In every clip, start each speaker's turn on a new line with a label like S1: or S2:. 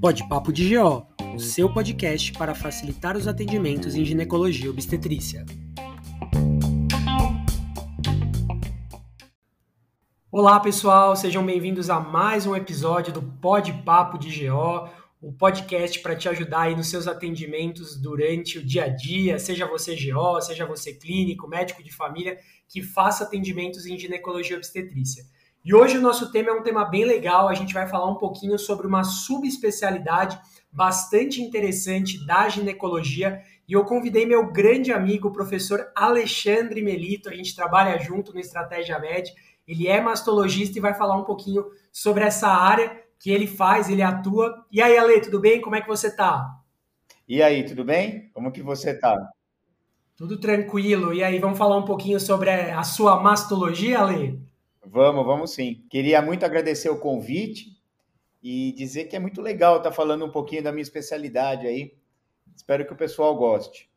S1: Pode Papo de GO, o seu podcast para facilitar os atendimentos em ginecologia e obstetrícia. Olá, pessoal, sejam bem-vindos a mais um episódio do Pode Papo de GO, o podcast para te ajudar aí nos seus atendimentos durante o dia a dia, seja você GO, seja você clínico, médico de família, que faça atendimentos em ginecologia e obstetrícia. E hoje o nosso tema é um tema bem legal, a gente vai falar um pouquinho sobre uma subespecialidade bastante interessante da ginecologia e eu convidei meu grande amigo, o professor Alexandre Melito, a gente trabalha junto no Estratégia Med, ele é mastologista e vai falar um pouquinho sobre essa área que ele faz, ele atua. E aí, Ale, tudo bem? Como é que você tá?
S2: E aí, tudo bem? Como que você tá?
S1: Tudo tranquilo. E aí, vamos falar um pouquinho sobre a sua mastologia, Ale?
S2: Vamos, vamos sim. Queria muito agradecer o convite e dizer que é muito legal estar falando um pouquinho da minha especialidade aí. Espero que o pessoal goste.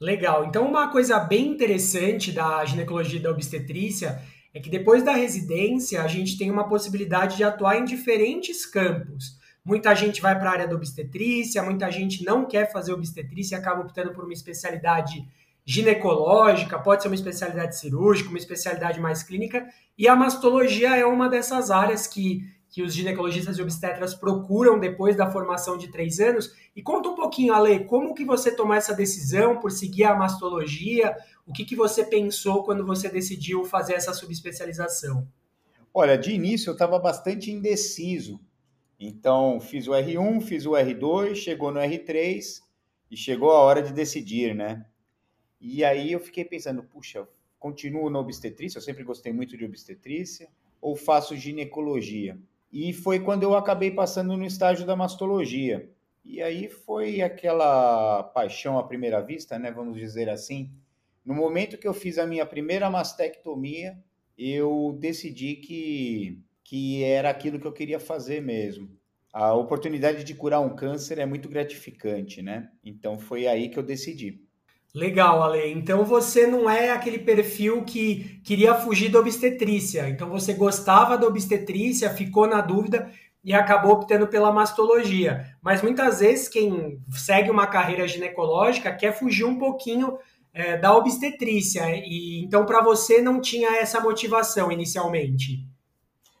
S1: Legal. Então, uma coisa bem interessante da ginecologia e da obstetrícia é que depois da residência a gente tem uma possibilidade de atuar em diferentes campos. Muita gente vai para a área da obstetrícia, muita gente não quer fazer obstetrícia e acaba optando por uma especialidade ginecológica, pode ser uma especialidade cirúrgica, uma especialidade mais clínica, e a mastologia é uma dessas áreas que, que os ginecologistas e obstetras procuram depois da formação de três anos. E conta um pouquinho, Ale, como que você tomou essa decisão por seguir a mastologia? O que, que você pensou quando você decidiu fazer essa subespecialização?
S2: Olha, de início eu estava bastante indeciso. Então, fiz o R1, fiz o R2, chegou no R3 e chegou a hora de decidir, né? E aí eu fiquei pensando, puxa, continuo na obstetrícia, eu sempre gostei muito de obstetrícia, ou faço ginecologia? E foi quando eu acabei passando no estágio da mastologia. E aí foi aquela paixão à primeira vista, né, vamos dizer assim, no momento que eu fiz a minha primeira mastectomia, eu decidi que, que era aquilo que eu queria fazer mesmo. A oportunidade de curar um câncer é muito gratificante, né? Então foi aí que eu decidi.
S1: Legal, Ale. Então você não é aquele perfil que queria fugir da obstetrícia. Então você gostava da obstetrícia, ficou na dúvida e acabou optando pela mastologia. Mas muitas vezes quem segue uma carreira ginecológica quer fugir um pouquinho é, da obstetrícia. E então para você não tinha essa motivação inicialmente?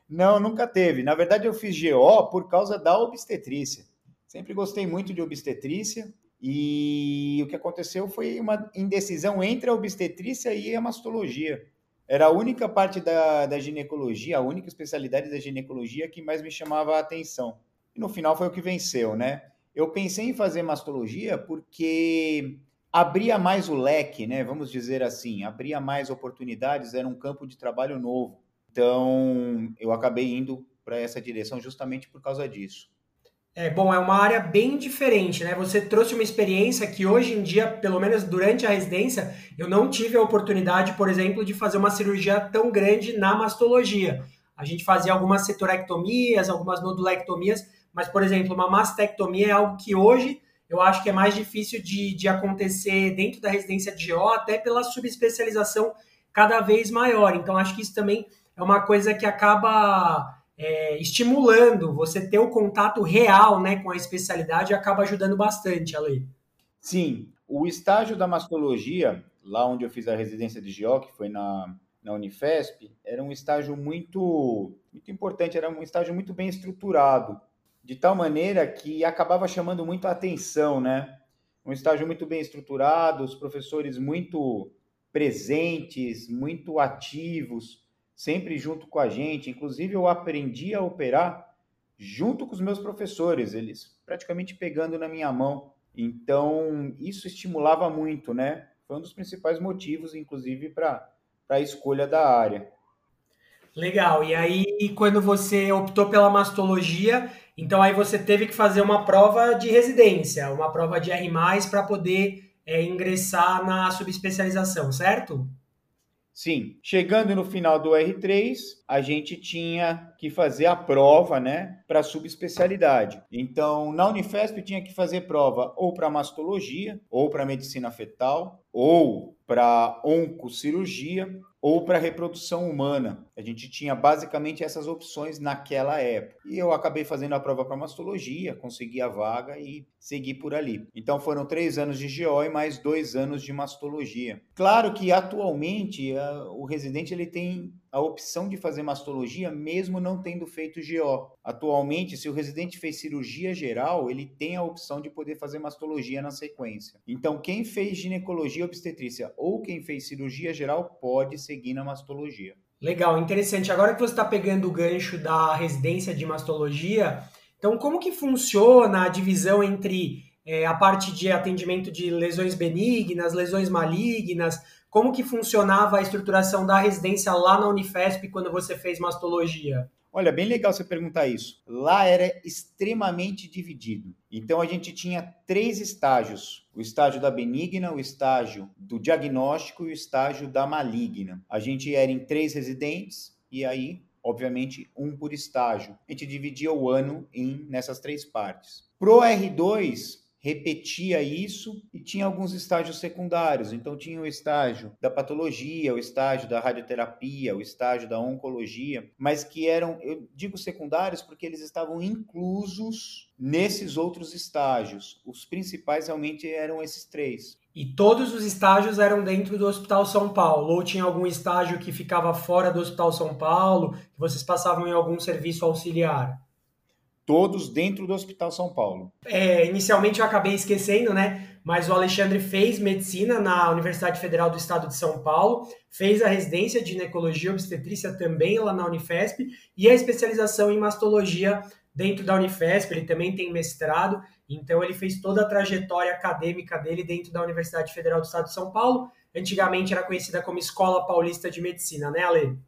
S2: Não, nunca teve. Na verdade, eu fiz GO por causa da obstetrícia. Sempre gostei muito de obstetrícia e o que aconteceu foi uma indecisão entre a obstetrícia e a mastologia. Era a única parte da, da ginecologia, a única especialidade da ginecologia que mais me chamava a atenção. E no final foi o que venceu, né? Eu pensei em fazer mastologia porque abria mais o leque, né? Vamos dizer assim, abria mais oportunidades, era um campo de trabalho novo. Então, eu acabei indo para essa direção justamente por causa disso.
S1: É, bom, é uma área bem diferente, né? Você trouxe uma experiência que hoje em dia, pelo menos durante a residência, eu não tive a oportunidade, por exemplo, de fazer uma cirurgia tão grande na mastologia. A gente fazia algumas setorectomias, algumas nodulectomias, mas, por exemplo, uma mastectomia é algo que hoje eu acho que é mais difícil de, de acontecer dentro da residência de GO, até pela subespecialização cada vez maior. Então, acho que isso também é uma coisa que acaba é, estimulando você ter o contato real né, com a especialidade acaba ajudando bastante, Ale.
S2: Sim, o estágio da mastologia, lá onde eu fiz a residência de GO, que foi na, na Unifesp, era um estágio muito, muito importante, era um estágio muito bem estruturado de tal maneira que acabava chamando muito a atenção, né? Um estágio muito bem estruturado, os professores muito presentes, muito ativos, sempre junto com a gente. Inclusive, eu aprendi a operar junto com os meus professores, eles praticamente pegando na minha mão. Então, isso estimulava muito, né? Foi um dos principais motivos, inclusive, para a escolha da área.
S1: Legal. E aí, quando você optou pela mastologia, então aí você teve que fazer uma prova de residência, uma prova de R+, para poder é, ingressar na subespecialização, certo?
S2: Sim. Chegando no final do R3, a gente tinha que fazer a prova, né, para subespecialidade. Então, na Unifesp tinha que fazer prova ou para mastologia ou para medicina fetal ou para oncocirurgia ou para reprodução humana. A gente tinha basicamente essas opções naquela época. E eu acabei fazendo a prova para mastologia, consegui a vaga e segui por ali. Então foram três anos de GO e mais dois anos de mastologia. Claro que atualmente a, o residente ele tem a opção de fazer mastologia mesmo não tendo feito GO. Atualmente, se o residente fez cirurgia geral, ele tem a opção de poder fazer mastologia na sequência. Então, quem fez ginecologia obstetrícia ou quem fez cirurgia geral pode seguir na mastologia.
S1: Legal, interessante. Agora que você está pegando o gancho da residência de mastologia, então como que funciona a divisão entre é, a parte de atendimento de lesões benignas, lesões malignas? Como que funcionava a estruturação da residência lá na Unifesp quando você fez mastologia?
S2: Olha, bem legal você perguntar isso. Lá era extremamente dividido. Então a gente tinha três estágios: o estágio da benigna, o estágio do diagnóstico e o estágio da maligna. A gente era em três residentes e aí, obviamente, um por estágio. A gente dividia o ano em nessas três partes. Pro R2, repetia isso e tinha alguns estágios secundários. Então, tinha o estágio da patologia, o estágio da radioterapia, o estágio da oncologia, mas que eram, eu digo secundários porque eles estavam inclusos nesses outros estágios. Os principais realmente eram esses três.
S1: E todos os estágios eram dentro do Hospital São Paulo? Ou tinha algum estágio que ficava fora do Hospital São Paulo, que vocês passavam em algum serviço auxiliar?
S2: Todos dentro do Hospital São Paulo.
S1: É, inicialmente eu acabei esquecendo, né? Mas o Alexandre fez medicina na Universidade Federal do Estado de São Paulo, fez a residência de ginecologia e obstetrícia também lá na Unifesp e a especialização em mastologia dentro da Unifesp. Ele também tem mestrado, então ele fez toda a trajetória acadêmica dele dentro da Universidade Federal do Estado de São Paulo. Antigamente era conhecida como Escola Paulista de Medicina, né, Ale?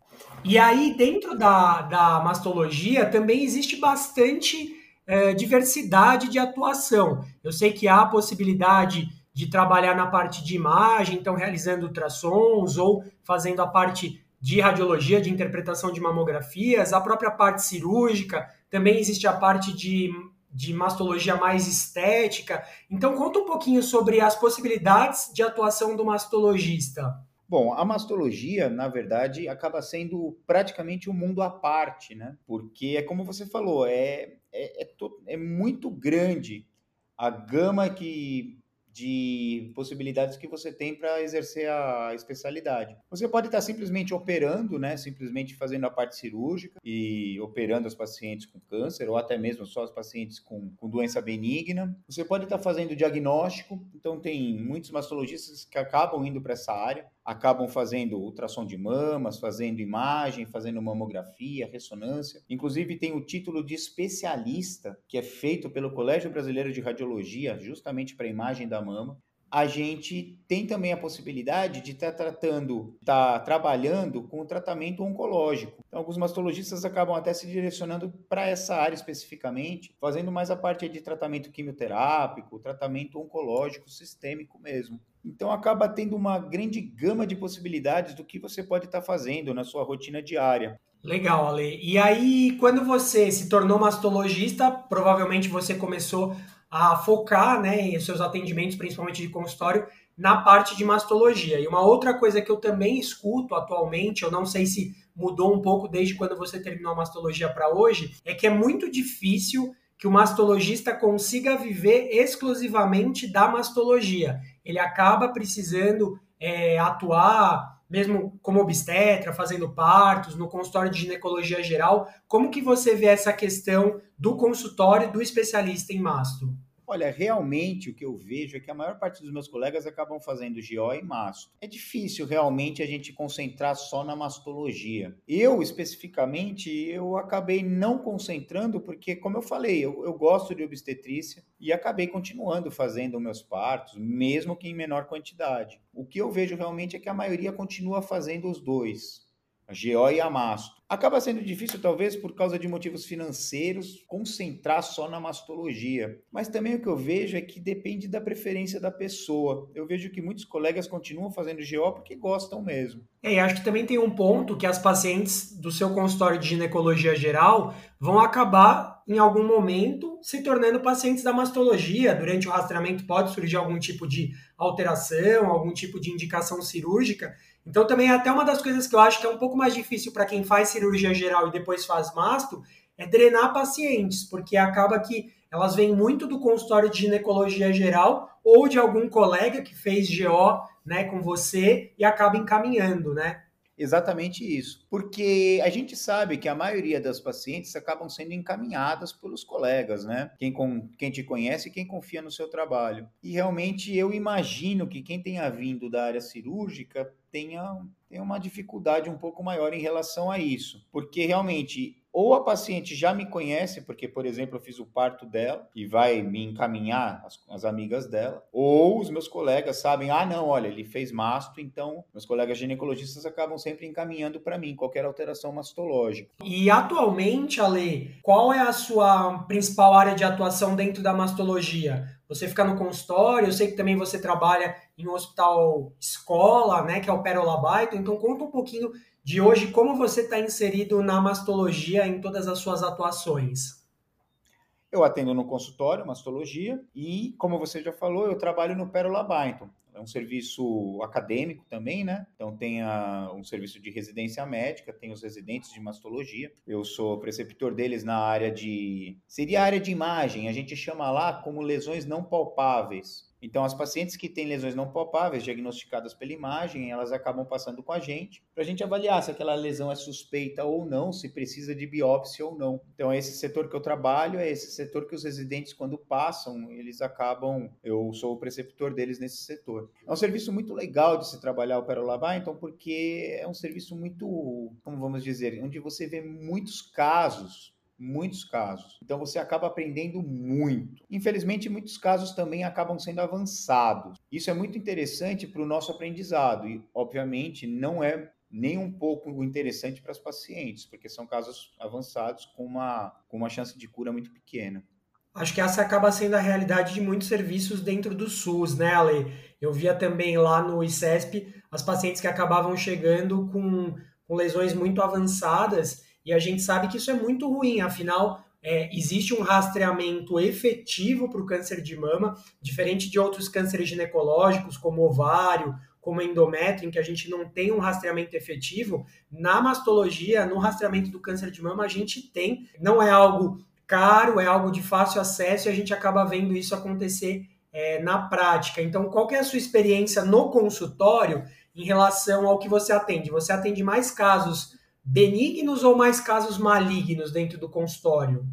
S1: E aí, dentro da, da mastologia, também existe bastante é, diversidade de atuação. Eu sei que há a possibilidade de trabalhar na parte de imagem, então realizando ultrassons ou fazendo a parte de radiologia, de interpretação de mamografias, a própria parte cirúrgica, também existe a parte de, de mastologia mais estética. Então, conta um pouquinho sobre as possibilidades de atuação do mastologista.
S2: Bom, a mastologia, na verdade, acaba sendo praticamente um mundo à parte, né? Porque é como você falou, é, é, é, to, é muito grande a gama que de possibilidades que você tem para exercer a especialidade. Você pode estar simplesmente operando, né, simplesmente fazendo a parte cirúrgica e operando os pacientes com câncer ou até mesmo só os pacientes com, com doença benigna. Você pode estar fazendo diagnóstico, então tem muitos mastologistas que acabam indo para essa área, acabam fazendo ultrassom de mamas, fazendo imagem, fazendo mamografia, ressonância. Inclusive tem o título de especialista que é feito pelo Colégio Brasileiro de Radiologia, justamente para imagem da mama, a gente tem também a possibilidade de estar tá tratando, estar tá trabalhando com o tratamento oncológico. Então, alguns mastologistas acabam até se direcionando para essa área especificamente, fazendo mais a parte de tratamento quimioterápico, tratamento oncológico, sistêmico mesmo. Então, acaba tendo uma grande gama de possibilidades do que você pode estar tá fazendo na sua rotina diária.
S1: Legal, Ale. E aí, quando você se tornou mastologista, provavelmente você começou a focar né, em seus atendimentos, principalmente de consultório, na parte de mastologia. E uma outra coisa que eu também escuto atualmente, eu não sei se mudou um pouco desde quando você terminou a mastologia para hoje, é que é muito difícil que o mastologista consiga viver exclusivamente da mastologia. Ele acaba precisando é, atuar mesmo como obstetra, fazendo partos, no consultório de ginecologia geral. Como que você vê essa questão do consultório do especialista em mastro?
S2: Olha, realmente o que eu vejo é que a maior parte dos meus colegas acabam fazendo GO e mastro. É difícil realmente a gente concentrar só na mastologia. Eu, especificamente, eu acabei não concentrando porque, como eu falei, eu, eu gosto de obstetrícia e acabei continuando fazendo meus partos, mesmo que em menor quantidade. O que eu vejo realmente é que a maioria continua fazendo os dois a GO e a masto. Acaba sendo difícil, talvez, por causa de motivos financeiros, concentrar só na mastologia. Mas também o que eu vejo é que depende da preferência da pessoa. Eu vejo que muitos colegas continuam fazendo GO porque gostam mesmo.
S1: É, e acho que também tem um ponto que as pacientes do seu consultório de ginecologia geral vão acabar, em algum momento, se tornando pacientes da mastologia. Durante o rastreamento pode surgir algum tipo de alteração, algum tipo de indicação cirúrgica. Então, também é até uma das coisas que eu acho que é um pouco mais difícil para quem faz cirurgia geral e depois faz masto, é drenar pacientes, porque acaba que elas vêm muito do consultório de ginecologia geral ou de algum colega que fez GO né, com você e acaba encaminhando, né?
S2: Exatamente isso. Porque a gente sabe que a maioria das pacientes acabam sendo encaminhadas pelos colegas, né? Quem, com, quem te conhece e quem confia no seu trabalho. E realmente eu imagino que quem tenha vindo da área cirúrgica tenha, tenha uma dificuldade um pouco maior em relação a isso. Porque realmente ou a paciente já me conhece, porque, por exemplo, eu fiz o parto dela e vai me encaminhar as, as, amigas dela, ou os meus colegas sabem, ah, não, olha, ele fez masto, então meus colegas ginecologistas acabam sempre encaminhando para mim qualquer alteração mastológica.
S1: E atualmente, Ale, qual é a sua principal área de atuação dentro da mastologia? Você fica no consultório, eu sei que também você trabalha em um hospital escola, né, que é o Pérola Baito, então conta um pouquinho de hoje, como você está inserido na mastologia em todas as suas atuações?
S2: Eu atendo no consultório, mastologia, e, como você já falou, eu trabalho no Pérola Byington. É um serviço acadêmico também, né? Então tem a, um serviço de residência médica, tem os residentes de mastologia. Eu sou preceptor deles na área de. Seria a área de imagem, a gente chama lá como lesões não palpáveis. Então, as pacientes que têm lesões não palpáveis, diagnosticadas pela imagem, elas acabam passando com a gente, para a gente avaliar se aquela lesão é suspeita ou não, se precisa de biópsia ou não. Então, é esse setor que eu trabalho, é esse setor que os residentes, quando passam, eles acabam, eu sou o preceptor deles nesse setor. É um serviço muito legal de se trabalhar o Perolabar, então, porque é um serviço muito, como vamos dizer, onde você vê muitos casos muitos casos. Então você acaba aprendendo muito. Infelizmente, muitos casos também acabam sendo avançados. Isso é muito interessante para o nosso aprendizado e, obviamente, não é nem um pouco interessante para os pacientes, porque são casos avançados com uma, com uma chance de cura muito pequena.
S1: Acho que essa acaba sendo a realidade de muitos serviços dentro do SUS, né, Ale? Eu via também lá no ICESP as pacientes que acabavam chegando com, com lesões muito avançadas e a gente sabe que isso é muito ruim, afinal, é, existe um rastreamento efetivo para o câncer de mama, diferente de outros cânceres ginecológicos, como ovário, como endométrio, em que a gente não tem um rastreamento efetivo. Na mastologia, no rastreamento do câncer de mama, a gente tem. Não é algo caro, é algo de fácil acesso e a gente acaba vendo isso acontecer é, na prática. Então, qual é a sua experiência no consultório em relação ao que você atende? Você atende mais casos benignos ou mais casos malignos dentro do consultório?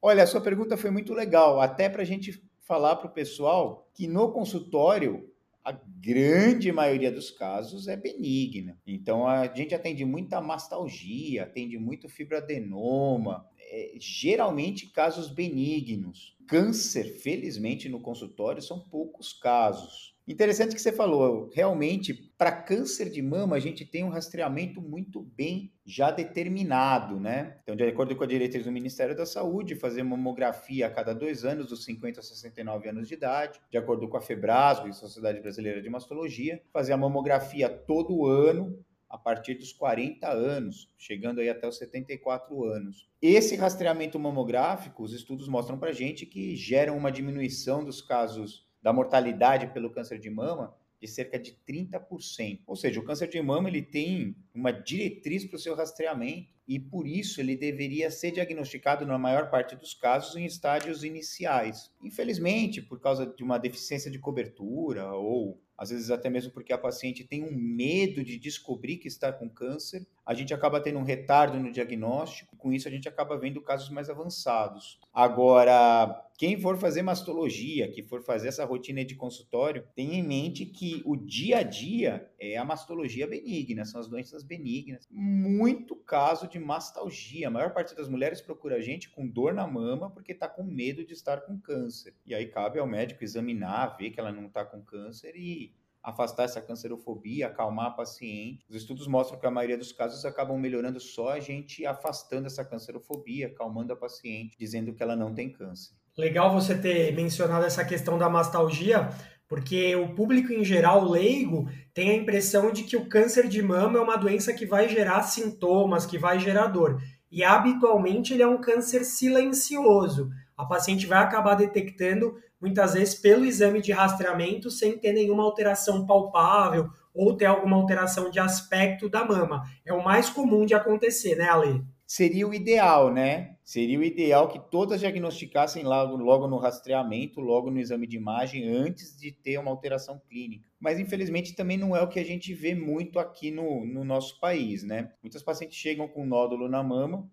S2: Olha, a sua pergunta foi muito legal, até para a gente falar para o pessoal que no consultório a grande maioria dos casos é benigna. Então a gente atende muita mastalgia, atende muito fibroadenoma, é, geralmente casos benignos. Câncer, felizmente, no consultório são poucos casos. Interessante que você falou, realmente, para câncer de mama, a gente tem um rastreamento muito bem já determinado, né? Então, de acordo com a diretriz do Ministério da Saúde, fazer mamografia a cada dois anos, dos 50 a 69 anos de idade, de acordo com a FEBRASO, a Sociedade Brasileira de Mastologia, fazer a mamografia todo ano, a partir dos 40 anos, chegando aí até os 74 anos. Esse rastreamento mamográfico, os estudos mostram para gente que geram uma diminuição dos casos da mortalidade pelo câncer de mama de cerca de 30%. Ou seja, o câncer de mama ele tem uma diretriz para o seu rastreamento e por isso ele deveria ser diagnosticado na maior parte dos casos em estádios iniciais. Infelizmente, por causa de uma deficiência de cobertura ou às vezes até mesmo porque a paciente tem um medo de descobrir que está com câncer, a gente acaba tendo um retardo no diagnóstico, com isso a gente acaba vendo casos mais avançados. Agora, quem for fazer mastologia, que for fazer essa rotina de consultório, tenha em mente que o dia a dia é a mastologia benigna, são as doenças benignas. Muito caso de mastalgia. A maior parte das mulheres procura a gente com dor na mama porque está com medo de estar com câncer. E aí cabe ao médico examinar, ver que ela não está com câncer e afastar essa cancerofobia, acalmar a paciente. Os estudos mostram que a maioria dos casos acabam melhorando só a gente afastando essa cancerofobia, acalmando a paciente, dizendo que ela não tem câncer.
S1: Legal você ter mencionado essa questão da mastalgia, porque o público em geral leigo tem a impressão de que o câncer de mama é uma doença que vai gerar sintomas, que vai gerar dor. E habitualmente ele é um câncer silencioso. A paciente vai acabar detectando muitas vezes pelo exame de rastreamento sem ter nenhuma alteração palpável ou ter alguma alteração de aspecto da mama. É o mais comum de acontecer, né, Ale?
S2: seria o ideal, né? Seria o ideal que todas diagnosticassem logo, logo no rastreamento, logo no exame de imagem, antes de ter uma alteração clínica. Mas, infelizmente, também não é o que a gente vê muito aqui no, no nosso país, né? Muitas pacientes chegam com nódulo na mama,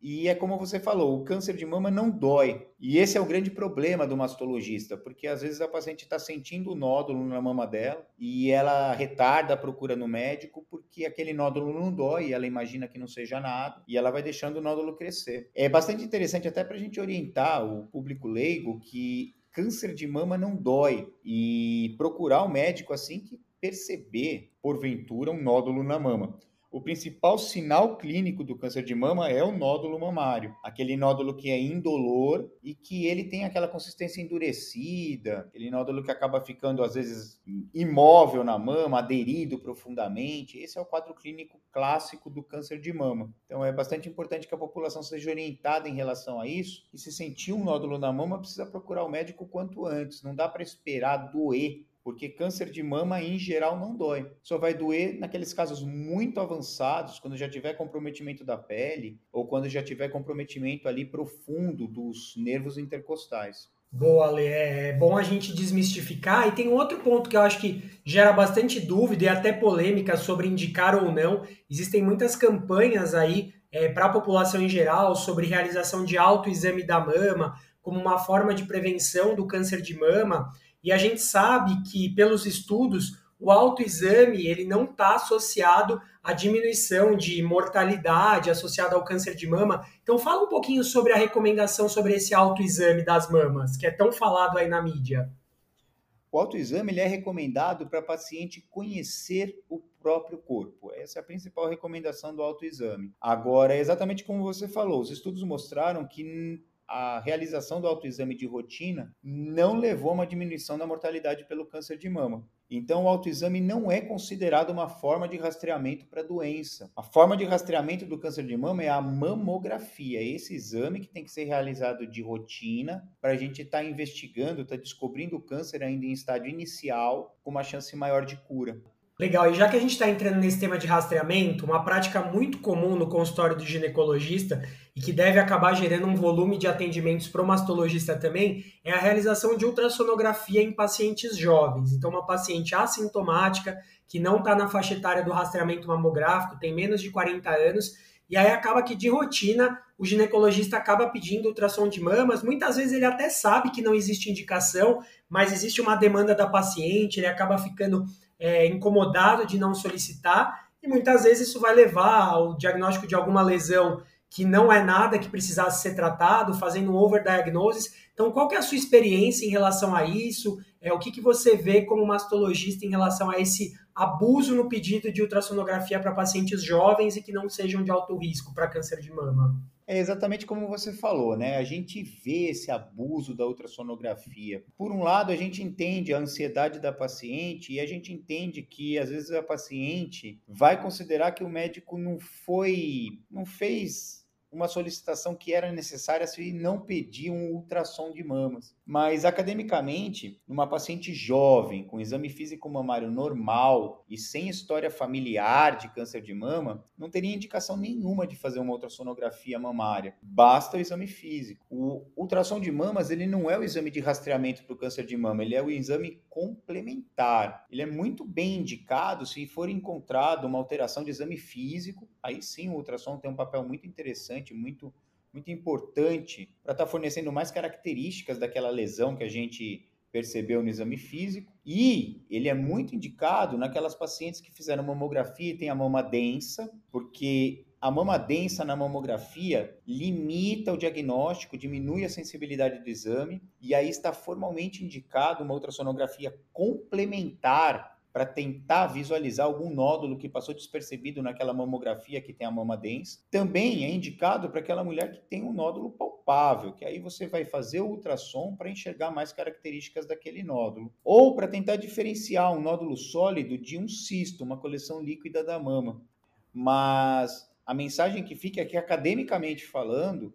S2: e é como você falou, o câncer de mama não dói. E esse é o grande problema do mastologista, porque às vezes a paciente está sentindo o nódulo na mama dela e ela retarda a procura no médico porque aquele nódulo não dói, ela imagina que não seja nada e ela vai deixando o nódulo crescer. É bastante interessante até para a gente orientar o público leigo que câncer de mama não dói e procurar o médico assim que perceber, porventura, um nódulo na mama. O principal sinal clínico do câncer de mama é o nódulo mamário, aquele nódulo que é indolor e que ele tem aquela consistência endurecida, aquele nódulo que acaba ficando às vezes imóvel na mama, aderido profundamente. Esse é o quadro clínico clássico do câncer de mama. Então é bastante importante que a população seja orientada em relação a isso e se sentir um nódulo na mama precisa procurar o médico quanto antes. Não dá para esperar doer porque câncer de mama em geral não dói. Só vai doer naqueles casos muito avançados, quando já tiver comprometimento da pele ou quando já tiver comprometimento ali profundo dos nervos intercostais.
S1: Boa, Ale. É, é bom a gente desmistificar. E tem outro ponto que eu acho que gera bastante dúvida e até polêmica sobre indicar ou não. Existem muitas campanhas aí é, para a população em geral sobre realização de autoexame da mama como uma forma de prevenção do câncer de mama. E a gente sabe que, pelos estudos, o autoexame ele não está associado à diminuição de mortalidade associada ao câncer de mama. Então fala um pouquinho sobre a recomendação sobre esse autoexame das mamas, que é tão falado aí na mídia.
S2: O autoexame ele é recomendado para paciente conhecer o próprio corpo. Essa é a principal recomendação do autoexame. Agora, é exatamente como você falou, os estudos mostraram que a realização do autoexame de rotina não levou a uma diminuição da mortalidade pelo câncer de mama. Então, o autoexame não é considerado uma forma de rastreamento para doença. A forma de rastreamento do câncer de mama é a mamografia, é esse exame que tem que ser realizado de rotina para a gente estar tá investigando, estar tá descobrindo o câncer ainda em estágio inicial, com uma chance maior de cura.
S1: Legal, e já que a gente está entrando nesse tema de rastreamento, uma prática muito comum no consultório do ginecologista e que deve acabar gerando um volume de atendimentos para o mastologista também é a realização de ultrassonografia em pacientes jovens. Então, uma paciente assintomática que não está na faixa etária do rastreamento mamográfico, tem menos de 40 anos, e aí acaba que de rotina o ginecologista acaba pedindo ultrassom de mamas. Muitas vezes ele até sabe que não existe indicação, mas existe uma demanda da paciente, ele acaba ficando é, incomodado de não solicitar, e muitas vezes isso vai levar ao diagnóstico de alguma lesão que não é nada que precisasse ser tratado, fazendo um overdiagnosis. Então, qual é a sua experiência em relação a isso? É, o que, que você vê como mastologista em relação a esse abuso no pedido de ultrassonografia para pacientes jovens e que não sejam de alto risco para câncer de mama?
S2: É exatamente como você falou, né? A gente vê esse abuso da ultrassonografia. Por um lado, a gente entende a ansiedade da paciente e a gente entende que às vezes a paciente vai considerar que o médico não foi, não fez uma solicitação que era necessária se não pedir um ultrassom de mamas. Mas academicamente, numa paciente jovem, com exame físico mamário normal e sem história familiar de câncer de mama, não teria indicação nenhuma de fazer uma ultrassonografia mamária. Basta o exame físico. O ultrassom de mamas, ele não é o exame de rastreamento para o câncer de mama, ele é o exame complementar. Ele é muito bem indicado se for encontrado uma alteração de exame físico, aí sim o ultrassom tem um papel muito interessante, muito muito importante para estar tá fornecendo mais características daquela lesão que a gente percebeu no exame físico. E ele é muito indicado naquelas pacientes que fizeram mamografia e têm a mama densa, porque a mama densa na mamografia limita o diagnóstico, diminui a sensibilidade do exame, e aí está formalmente indicado uma ultrassonografia complementar para tentar visualizar algum nódulo que passou despercebido naquela mamografia que tem a mama densa. Também é indicado para aquela mulher que tem um nódulo palpável, que aí você vai fazer o ultrassom para enxergar mais características daquele nódulo. Ou para tentar diferenciar um nódulo sólido de um cisto, uma coleção líquida da mama. Mas a mensagem que fica é academicamente falando,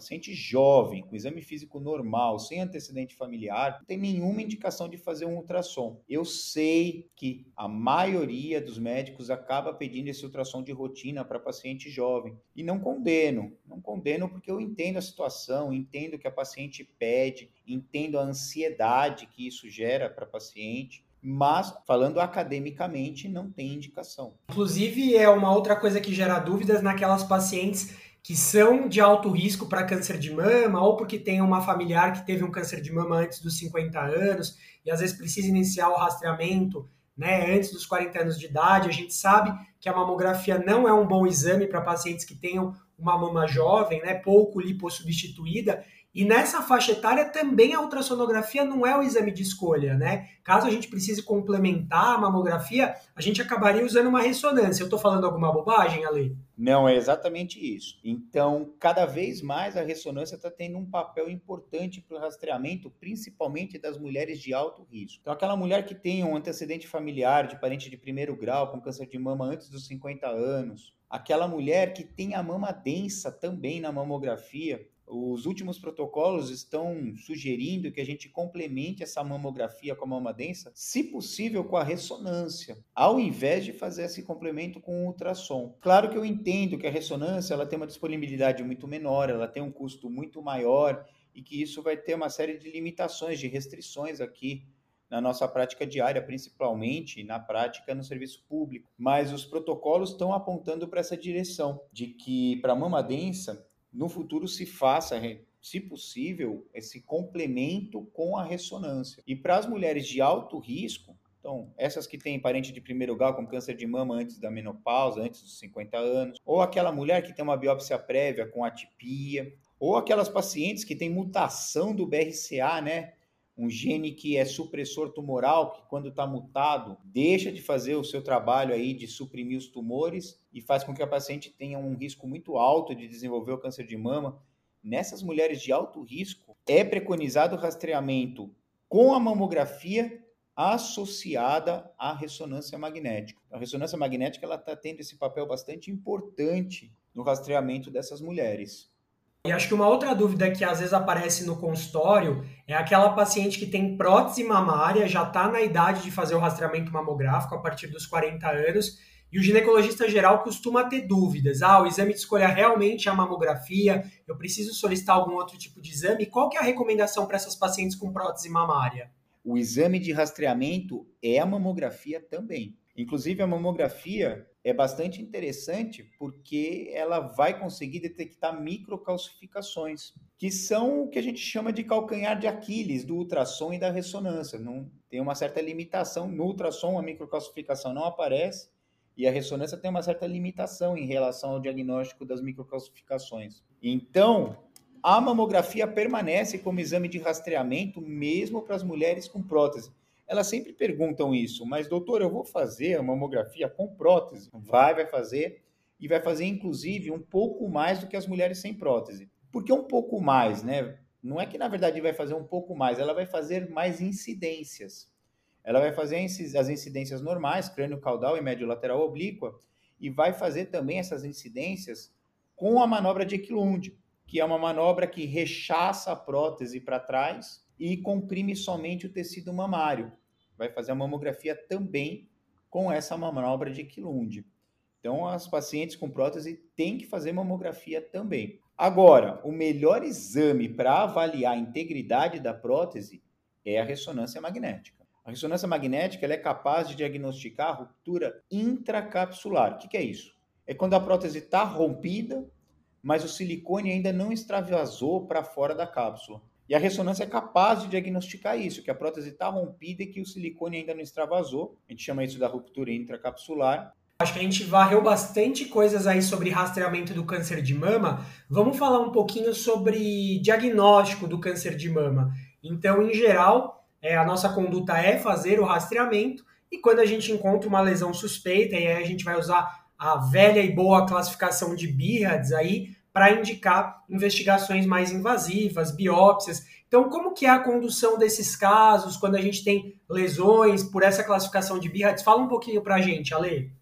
S2: paciente jovem, com exame físico normal, sem antecedente familiar, não tem nenhuma indicação de fazer um ultrassom. Eu sei que a maioria dos médicos acaba pedindo esse ultrassom de rotina para paciente jovem. E não condeno, não condeno porque eu entendo a situação, entendo que a paciente pede, entendo a ansiedade que isso gera para a paciente mas falando academicamente não tem indicação.
S1: Inclusive é uma outra coisa que gera dúvidas naquelas pacientes que são de alto risco para câncer de mama, ou porque tem uma familiar que teve um câncer de mama antes dos 50 anos, e às vezes precisa iniciar o rastreamento né, antes dos 40 anos de idade. A gente sabe que a mamografia não é um bom exame para pacientes que tenham uma mama jovem, né, pouco lipossubstituída, e nessa faixa etária também a ultrassonografia não é o exame de escolha, né? Caso a gente precise complementar a mamografia, a gente acabaria usando uma ressonância. Eu estou falando alguma bobagem, Ale?
S2: Não, é exatamente isso. Então, cada vez mais a ressonância está tendo um papel importante para o rastreamento, principalmente das mulheres de alto risco. Então, aquela mulher que tem um antecedente familiar de parente de primeiro grau com câncer de mama antes dos 50 anos, aquela mulher que tem a mama densa também na mamografia, os últimos protocolos estão sugerindo que a gente complemente essa mamografia com a mama densa, se possível com a ressonância, ao invés de fazer esse complemento com o ultrassom. Claro que eu entendo que a ressonância ela tem uma disponibilidade muito menor, ela tem um custo muito maior e que isso vai ter uma série de limitações, de restrições aqui na nossa prática diária, principalmente na prática no serviço público. Mas os protocolos estão apontando para essa direção, de que para mama densa no futuro se faça, se possível, esse complemento com a ressonância. E para as mulheres de alto risco, então, essas que têm parente de primeiro grau com câncer de mama antes da menopausa, antes dos 50 anos, ou aquela mulher que tem uma biópsia prévia com atipia, ou aquelas pacientes que têm mutação do BRCA, né? Um gene que é supressor tumoral, que quando está mutado, deixa de fazer o seu trabalho aí de suprimir os tumores e faz com que a paciente tenha um risco muito alto de desenvolver o câncer de mama. Nessas mulheres de alto risco, é preconizado o rastreamento com a mamografia associada à ressonância magnética. A ressonância magnética ela está tendo esse papel bastante importante no rastreamento dessas mulheres.
S1: E acho que uma outra dúvida que às vezes aparece no consultório é aquela paciente que tem prótese mamária, já está na idade de fazer o rastreamento mamográfico a partir dos 40 anos, e o ginecologista geral costuma ter dúvidas. Ah, o exame de escolha realmente é a mamografia? Eu preciso solicitar algum outro tipo de exame? Qual que é a recomendação para essas pacientes com prótese mamária?
S2: O exame de rastreamento é a mamografia também. Inclusive, a mamografia é bastante interessante porque ela vai conseguir detectar microcalcificações, que são o que a gente chama de calcanhar de Aquiles do ultrassom e da ressonância. Não tem uma certa limitação no ultrassom, a microcalcificação não aparece e a ressonância tem uma certa limitação em relação ao diagnóstico das microcalcificações. Então, a mamografia permanece como exame de rastreamento mesmo para as mulheres com prótese elas sempre perguntam isso, mas doutor, eu vou fazer a mamografia com prótese? Vai, vai fazer, e vai fazer inclusive um pouco mais do que as mulheres sem prótese. Por que um pouco mais, né? Não é que na verdade vai fazer um pouco mais, ela vai fazer mais incidências. Ela vai fazer as incidências normais, crânio caudal e médio lateral oblíqua, e vai fazer também essas incidências com a manobra de Equilund, que é uma manobra que rechaça a prótese para trás e comprime somente o tecido mamário vai fazer a mamografia também com essa manobra de Quilund. Então, as pacientes com prótese têm que fazer mamografia também. Agora, o melhor exame para avaliar a integridade da prótese é a ressonância magnética. A ressonância magnética é capaz de diagnosticar a ruptura intracapsular. O que, que é isso? É quando a prótese está rompida, mas o silicone ainda não extravasou para fora da cápsula. E a ressonância é capaz de diagnosticar isso, que a prótese está rompida e que o silicone ainda não extravasou. A gente chama isso da ruptura intracapsular.
S1: Acho que a gente varreu bastante coisas aí sobre rastreamento do câncer de mama. Vamos falar um pouquinho sobre diagnóstico do câncer de mama. Então, em geral, é, a nossa conduta é fazer o rastreamento e quando a gente encontra uma lesão suspeita, e aí a gente vai usar a velha e boa classificação de BIRADS aí para indicar investigações mais invasivas, biópsias. Então, como que é a condução desses casos quando a gente tem lesões por essa classificação de BIRADS? Fala um pouquinho para a gente, Ale.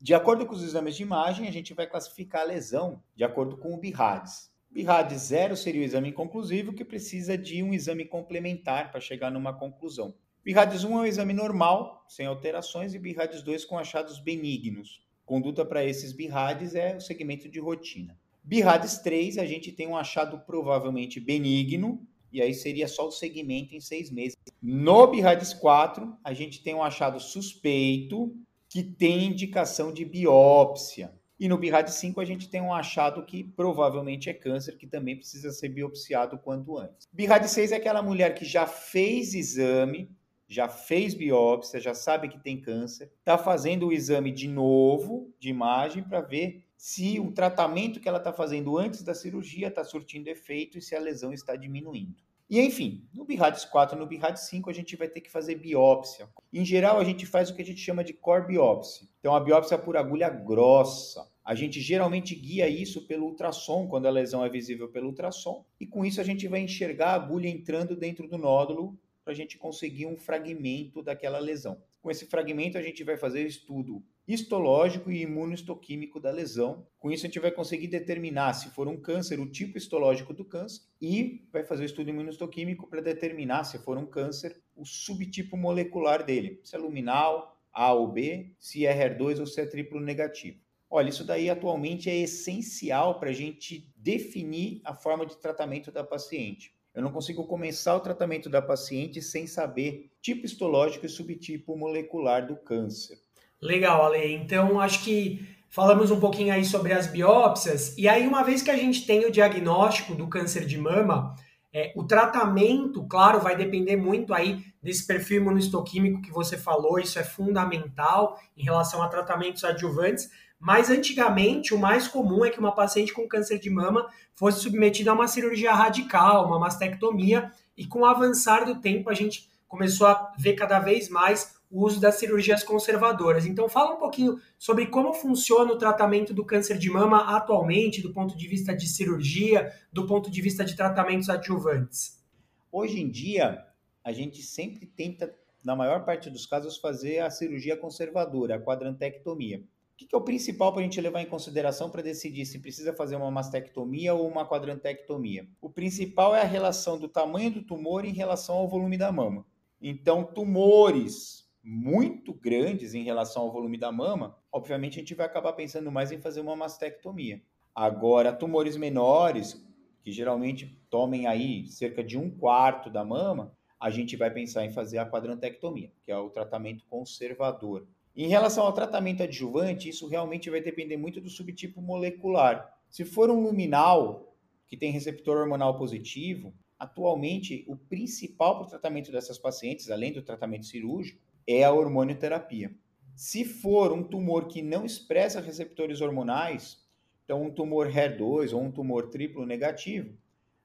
S2: De acordo com os exames de imagem, a gente vai classificar a lesão de acordo com o BIRADS. BIRADS 0 seria o exame inconclusivo que precisa de um exame complementar para chegar numa conclusão. BIRADS 1 é um exame normal, sem alterações, e BIRADS 2 com achados benignos. Conduta para esses BIRADS é o segmento de rotina. BIRADS 3, a gente tem um achado provavelmente benigno, e aí seria só o segmento em seis meses. No BIRADS 4, a gente tem um achado suspeito, que tem indicação de biópsia. E no BIRAD 5 a gente tem um achado que provavelmente é câncer, que também precisa ser biopsiado quanto antes. BIRAD 6 é aquela mulher que já fez exame, já fez biópsia, já sabe que tem câncer, está fazendo o exame de novo, de imagem, para ver se o tratamento que ela está fazendo antes da cirurgia está surtindo efeito e se a lesão está diminuindo. E enfim, no BIRADS 4 e no BIRADS 5 a gente vai ter que fazer biópsia. Em geral, a gente faz o que a gente chama de core biópsia. Então, a biópsia por agulha grossa. A gente geralmente guia isso pelo ultrassom, quando a lesão é visível pelo ultrassom. E com isso a gente vai enxergar a agulha entrando dentro do nódulo para a gente conseguir um fragmento daquela lesão. Com esse fragmento, a gente vai fazer estudo histológico e imunohistoquímico da lesão. Com isso, a gente vai conseguir determinar, se for um câncer, o tipo histológico do câncer e vai fazer o estudo imunohistoquímico para determinar, se for um câncer, o subtipo molecular dele, se é luminal, A ou B, se é HER2 ou se é triplo negativo. Olha, isso daí atualmente é essencial para a gente definir a forma de tratamento da paciente. Eu não consigo começar o tratamento da paciente sem saber tipo histológico e subtipo molecular do câncer.
S1: Legal, Ale. Então, acho que falamos um pouquinho aí sobre as biópsias. E aí, uma vez que a gente tem o diagnóstico do câncer de mama, é, o tratamento, claro, vai depender muito aí desse perfil imunohistoquímico que você falou, isso é fundamental em relação a tratamentos adjuvantes, mas antigamente o mais comum é que uma paciente com câncer de mama fosse submetida a uma cirurgia radical, uma mastectomia, e com o avançar do tempo a gente começou a ver cada vez mais o uso das cirurgias conservadoras. Então fala um pouquinho sobre como funciona o tratamento do câncer de mama atualmente, do ponto de vista de cirurgia, do ponto de vista de tratamentos adjuvantes.
S2: Hoje em dia, a gente sempre tenta, na maior parte dos casos, fazer a cirurgia conservadora, a quadrantectomia. O que é o principal para a gente levar em consideração para decidir se precisa fazer uma mastectomia ou uma quadrantectomia? O principal é a relação do tamanho do tumor em relação ao volume da mama. Então, tumores muito grandes em relação ao volume da mama, obviamente a gente vai acabar pensando mais em fazer uma mastectomia. Agora, tumores menores, que geralmente tomem aí cerca de um quarto da mama, a gente vai pensar em fazer a quadrantectomia, que é o tratamento conservador. Em relação ao tratamento adjuvante, isso realmente vai depender muito do subtipo molecular. Se for um luminal que tem receptor hormonal positivo, atualmente o principal para o tratamento dessas pacientes, além do tratamento cirúrgico, é a hormonioterapia. Se for um tumor que não expressa receptores hormonais, então um tumor HER2 ou um tumor triplo negativo,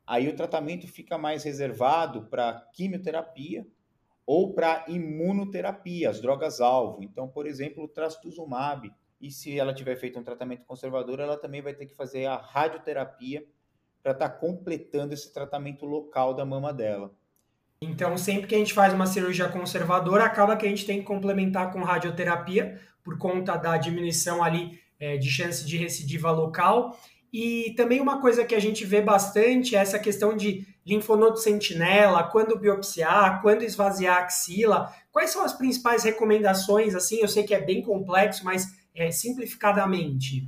S2: aí o tratamento fica mais reservado para quimioterapia ou para imunoterapia, as drogas-alvo. Então, por exemplo, o trastuzumab. E se ela tiver feito um tratamento conservador, ela também vai ter que fazer a radioterapia para estar tá completando esse tratamento local da mama dela.
S1: Então, sempre que a gente faz uma cirurgia conservadora, acaba que a gente tem que complementar com radioterapia, por conta da diminuição ali é, de chance de recidiva local. E também uma coisa que a gente vê bastante é essa questão de linfonodo sentinela, quando biopsiar, quando esvaziar a axila. Quais são as principais recomendações? Assim, eu sei que é bem complexo, mas é, simplificadamente.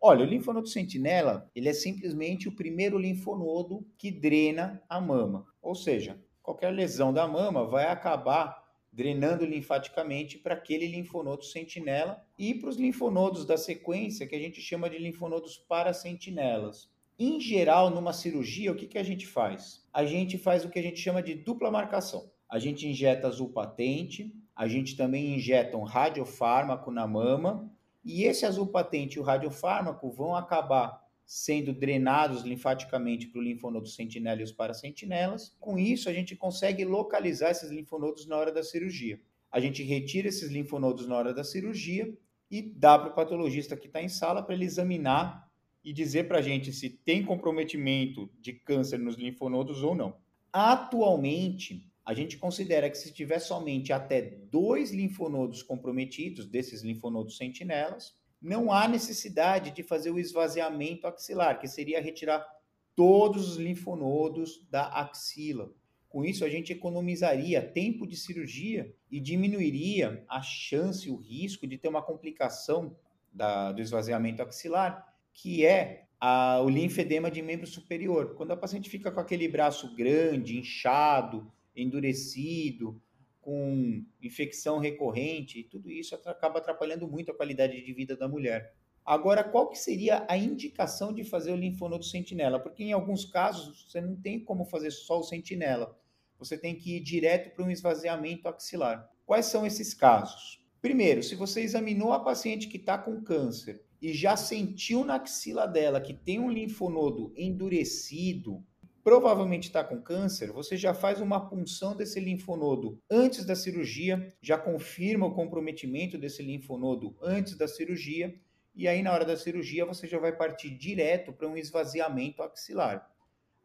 S2: Olha, o linfonodo sentinela, ele é simplesmente o primeiro linfonodo que drena a mama. Ou seja, qualquer lesão da mama vai acabar drenando linfaticamente para aquele linfonodo sentinela e para os linfonodos da sequência, que a gente chama de linfonodos parasentinelas. Em geral, numa cirurgia, o que, que a gente faz? A gente faz o que a gente chama de dupla marcação. A gente injeta azul patente, a gente também injeta um radiofármaco na mama, e esse azul patente e o radiofármaco vão acabar sendo drenados linfaticamente para o linfonodo sentinela e os parasentinelas. Com isso, a gente consegue localizar esses linfonodos na hora da cirurgia. a gente retira esses linfonodos na hora da cirurgia e dá para o patologista que está em sala para ele examinar e dizer para a gente se tem comprometimento de câncer nos linfonodos ou não. Atualmente, a gente considera que se tiver somente até dois linfonodos comprometidos, desses linfonodos sentinelas, não há necessidade de fazer o esvaziamento axilar, que seria retirar todos os linfonodos da axila. Com isso, a gente economizaria tempo de cirurgia e diminuiria a chance, o risco de ter uma complicação da, do esvaziamento axilar, que é a, o linfedema de membro superior. Quando a paciente fica com aquele braço grande, inchado, endurecido, com infecção recorrente, tudo isso acaba atrapalhando muito a qualidade de vida da mulher. Agora, qual que seria a indicação de fazer o linfonodo sentinela? Porque em alguns casos você não tem como fazer só o sentinela. Você tem que ir direto para um esvaziamento axilar. Quais são esses casos? Primeiro, se você examinou a paciente que está com câncer e já sentiu na axila dela que tem um linfonodo endurecido, provavelmente está com câncer, você já faz uma punção desse linfonodo antes da cirurgia, já confirma o comprometimento desse linfonodo antes da cirurgia e aí na hora da cirurgia você já vai partir direto para um esvaziamento axilar.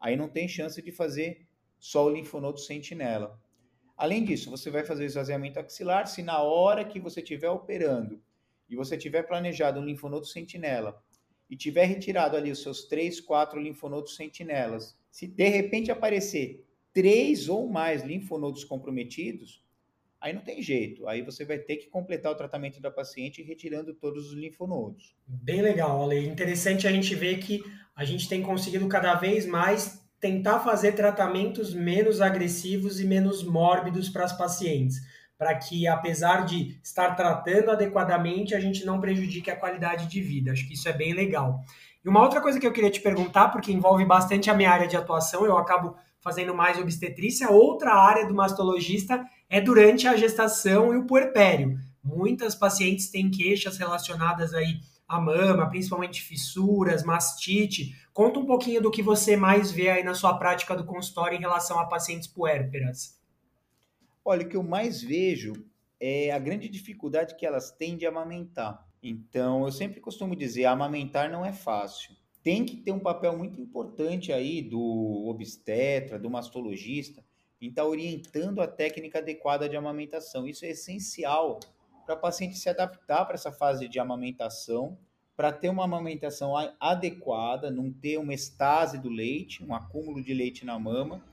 S2: Aí não tem chance de fazer só o linfonodo sentinela. Além disso, você vai fazer o esvaziamento axilar se na hora que você estiver operando e você tiver planejado um linfonodo sentinela e tiver retirado ali os seus três, quatro linfonodos sentinelas, se de repente aparecer três ou mais linfonodos comprometidos, aí não tem jeito. Aí você vai ter que completar o tratamento da paciente retirando todos os linfonodos.
S1: Bem legal, Ale. Interessante a gente ver que a gente tem conseguido cada vez mais tentar fazer tratamentos menos agressivos e menos mórbidos para as pacientes, para que, apesar de estar tratando adequadamente, a gente não prejudique a qualidade de vida. Acho que isso é bem legal. E uma outra coisa que eu queria te perguntar, porque envolve bastante a minha área de atuação, eu acabo fazendo mais obstetrícia, outra área do mastologista é durante a gestação e o puerpério. Muitas pacientes têm queixas relacionadas aí à mama, principalmente fissuras, mastite. Conta um pouquinho do que você mais vê aí na sua prática do consultório em relação a pacientes puérperas.
S2: Olha, o que eu mais vejo é a grande dificuldade que elas têm de amamentar. Então, eu sempre costumo dizer, amamentar não é fácil tem que ter um papel muito importante aí do obstetra, do mastologista, em estar tá orientando a técnica adequada de amamentação. Isso é essencial para a paciente se adaptar para essa fase de amamentação, para ter uma amamentação adequada, não ter uma estase do leite, um acúmulo de leite na mama,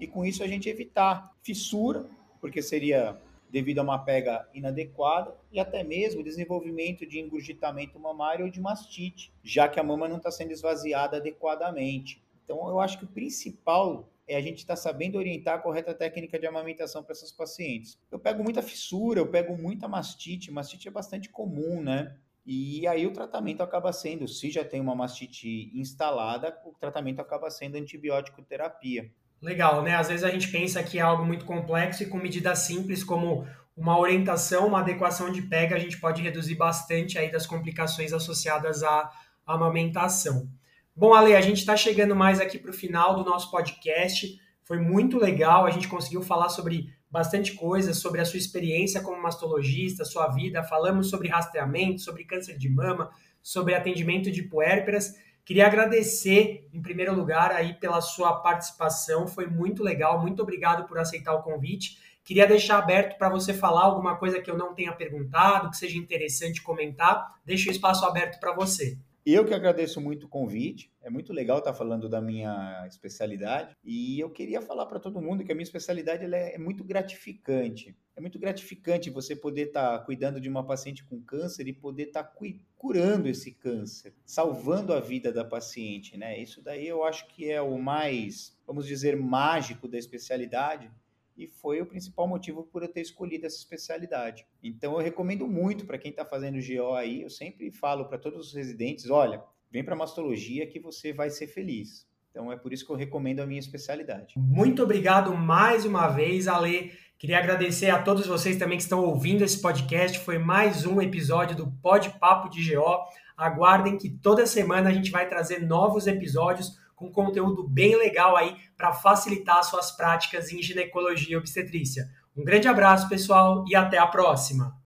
S2: e com isso a gente evitar fissura, porque seria devido a uma pega inadequada e até mesmo desenvolvimento de engurgitamento mamário ou de mastite, já que a mama não está sendo esvaziada adequadamente. Então, eu acho que o principal é a gente estar tá sabendo orientar a correta técnica de amamentação para essas pacientes. Eu pego muita fissura, eu pego muita mastite, mastite é bastante comum, né? E aí o tratamento acaba sendo, se já tem uma mastite instalada, o tratamento acaba sendo antibiótico terapia.
S1: Legal, né? Às vezes a gente pensa que é algo muito complexo e com medidas simples como uma orientação, uma adequação de pega, a gente pode reduzir bastante aí das complicações associadas à amamentação. Bom, Ale, a gente está chegando mais aqui para o final do nosso podcast. Foi muito legal, a gente conseguiu falar sobre bastante coisa, sobre a sua experiência como mastologista, sua vida. Falamos sobre rastreamento, sobre câncer de mama, sobre atendimento de puérperas. Queria agradecer, em primeiro lugar, aí pela sua participação, foi muito legal, muito obrigado por aceitar o convite. Queria deixar aberto para você falar alguma coisa que eu não tenha perguntado, que seja interessante comentar. Deixo o espaço aberto para você.
S2: Eu que agradeço muito o convite. É muito legal estar falando da minha especialidade. E eu queria falar para todo mundo que a minha especialidade é, é muito gratificante. É muito gratificante você poder estar cuidando de uma paciente com câncer e poder estar curando esse câncer, salvando a vida da paciente, né? Isso daí eu acho que é o mais, vamos dizer, mágico da especialidade, e foi o principal motivo por eu ter escolhido essa especialidade. Então eu recomendo muito para quem está fazendo GO aí, eu sempre falo para todos os residentes, olha, vem para mastologia que você vai ser feliz. Então é por isso que eu recomendo a minha especialidade.
S1: Muito obrigado mais uma vez, Ale. Queria agradecer a todos vocês também que estão ouvindo esse podcast. Foi mais um episódio do Pod Papo de GO. Aguardem que toda semana a gente vai trazer novos episódios com conteúdo bem legal aí para facilitar suas práticas em ginecologia e obstetrícia. Um grande abraço, pessoal, e até a próxima!